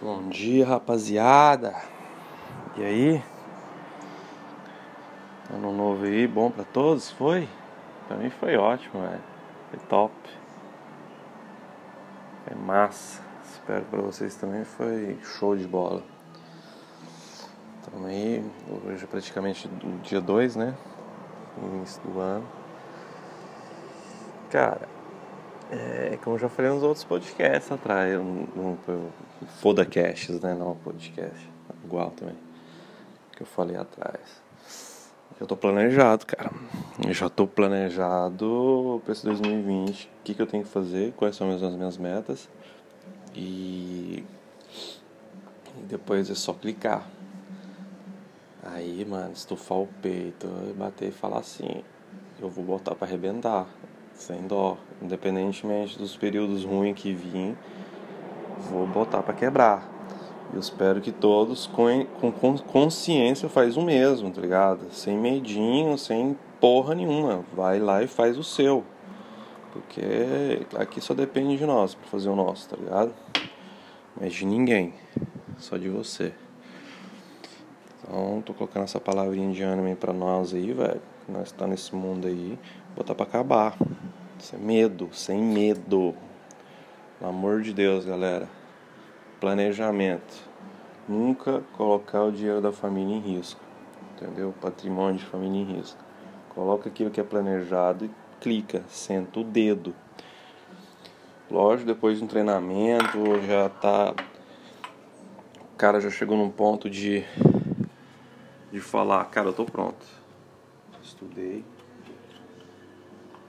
Bom dia, rapaziada. E aí? Ano novo aí, bom pra todos? Foi? Pra mim foi ótimo, velho. Foi top. Foi massa. Espero pra vocês também foi show de bola. Então aí, hoje é praticamente dia 2, né? Início do ano. Cara, é, como eu já falei nos outros podcasts atrás, no, Foda Casts, né? Não podcast. Igual também. Que eu falei atrás. Eu tô planejado, cara. Eu já tô planejado para esse 2020. O que, que eu tenho que fazer, quais são as minhas metas. E, e depois é só clicar. Aí, mano, estufar o peito, bater e falar assim: eu vou botar para arrebentar sem dó, independentemente dos períodos ruins que vim, vou botar para quebrar. Eu espero que todos com, com consciência faz o mesmo, tá ligado? Sem medinho, sem porra nenhuma. Vai lá e faz o seu. Porque aqui só depende de nós para fazer o nosso, tá ligado? Mas de ninguém, só de você. Então, tô colocando essa palavrinha de ânimo aí pra nós aí, velho. Nós tá nesse mundo aí, botar pra acabar. Sem medo, sem medo. Pelo amor de Deus, galera. Planejamento. Nunca colocar o dinheiro da família em risco. Entendeu? Patrimônio de família em risco. Coloca aquilo que é planejado e clica, senta o dedo. Lógico, depois de um treinamento, já tá. O cara já chegou num ponto de. de falar, cara, eu tô pronto. Estudei,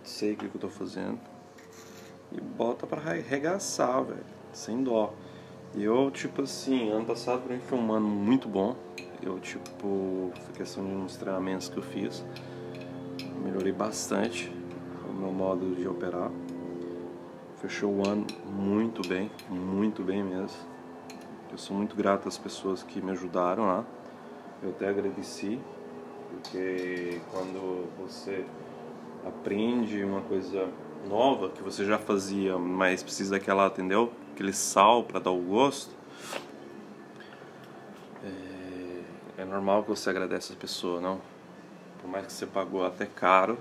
sei o que, eu tô fazendo. E bota pra arregaçar, velho. Sem dó. E eu, tipo assim, ano passado pra mim foi um ano muito bom. Eu, tipo, foi questão de uns treinamentos que eu fiz. Melhorei bastante o meu modo de operar. Fechou o ano muito bem, muito bem mesmo. Eu sou muito grato às pessoas que me ajudaram lá. Eu até agradeci, porque quando você aprende uma coisa nova que você já fazia, mas precisa daquela, entendeu? Aquele sal para dar o gosto. É, é normal que você agradece a pessoa, não? Por mais que você pagou até caro,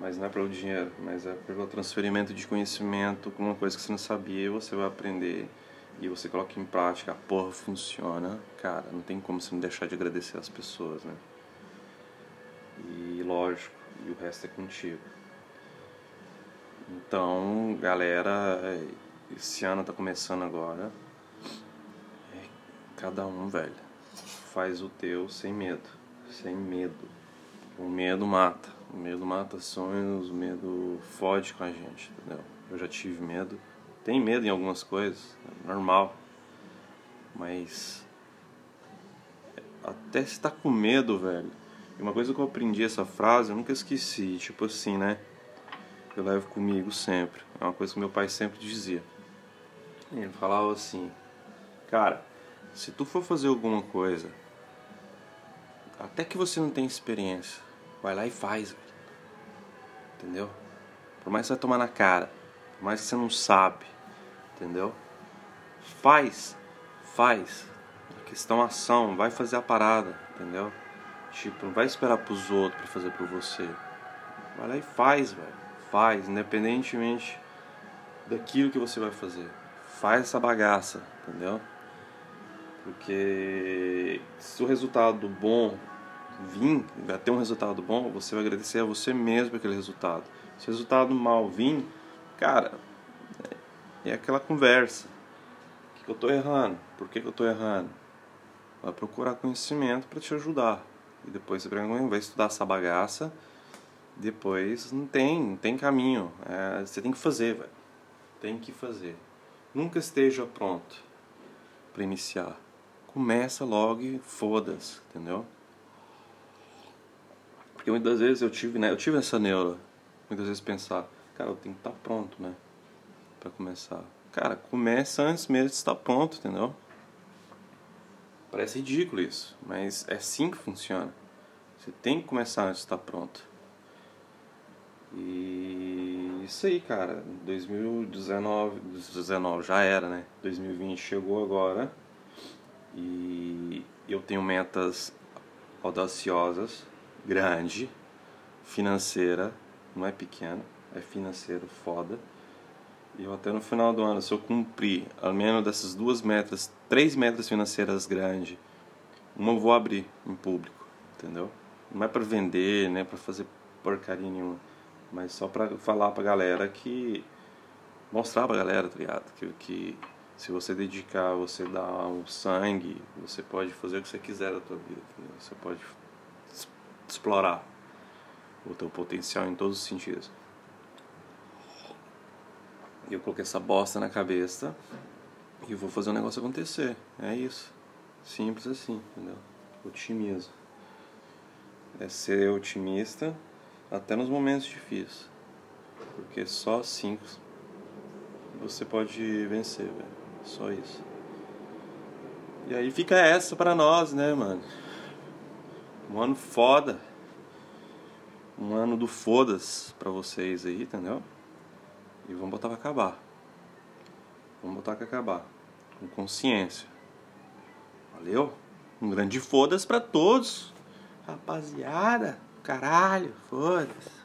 mas não é pelo dinheiro, mas é pelo transferimento de conhecimento com uma coisa que você não sabia e você vai aprender e você coloca em prática, a porra funciona, cara, não tem como você não deixar de agradecer as pessoas, né? E lógico, e o resto é contigo. Então, galera, esse ano tá começando agora. É, cada um, velho, faz o teu sem medo, sem medo. O medo mata, o medo mata sonhos, o medo fode com a gente, entendeu? Eu já tive medo, tem medo em algumas coisas, é normal, mas até se tá com medo, velho, e uma coisa que eu aprendi essa frase, eu nunca esqueci, tipo assim, né? Eu levo comigo sempre. É uma coisa que meu pai sempre dizia. Ele falava assim: Cara, se tu for fazer alguma coisa, até que você não tem experiência, vai lá e faz. Entendeu? Por mais que você vai tomar na cara, por mais que você não sabe, entendeu? Faz, faz. A questão ação, vai fazer a parada, entendeu? Tipo, não vai esperar pros outros para fazer por você. Vai lá e faz, velho. Faz, independentemente daquilo que você vai fazer. Faz essa bagaça, entendeu? Porque se o resultado bom vir, vai ter um resultado bom, você vai agradecer a você mesmo aquele resultado. Se o resultado mal vir, cara, é aquela conversa. O que eu tô errando? Por que eu tô errando? Vai procurar conhecimento para te ajudar. E depois você vai estudar essa bagaça. Depois não tem, não tem caminho. É, você tem que fazer, velho. Tem que fazer. Nunca esteja pronto para iniciar. Começa logo e foda-se, entendeu? Porque muitas vezes eu tive, né? Eu tive essa neura. Muitas vezes pensar, cara, eu tenho que estar pronto, né? Para começar. Cara, começa antes mesmo de estar pronto, entendeu? Parece ridículo isso, mas é assim que funciona. Você tem que começar antes de estar pronto. E isso aí, cara. 2019, 19 já era, né? 2020 chegou agora. E eu tenho metas audaciosas, grande, financeira, não é pequena, é financeiro foda. Eu até no final do ano, se eu cumprir ao menos dessas duas metas, três metas financeiras grandes, uma eu vou abrir em público, entendeu? Não é para vender, nem é para fazer porcaria nenhuma, mas só para falar pra galera que mostrar pra galera, tá ligado? Que, que se você dedicar, você dá o sangue, você pode fazer o que você quiser da tua vida, entendeu? Você pode explorar o teu potencial em todos os sentidos. Eu coloquei essa bosta na cabeça e vou fazer o negócio acontecer. É isso. Simples assim, entendeu? Otimismo. É ser otimista até nos momentos difíceis. Porque só assim você pode vencer, velho. Só isso. E aí fica essa para nós, né, mano? Um ano foda. Um ano do fodas pra vocês aí, entendeu? E vamos botar pra acabar. Vamos botar pra acabar. Com consciência. Valeu? Um grande fodas pra todos. Rapaziada. Caralho, foda-se.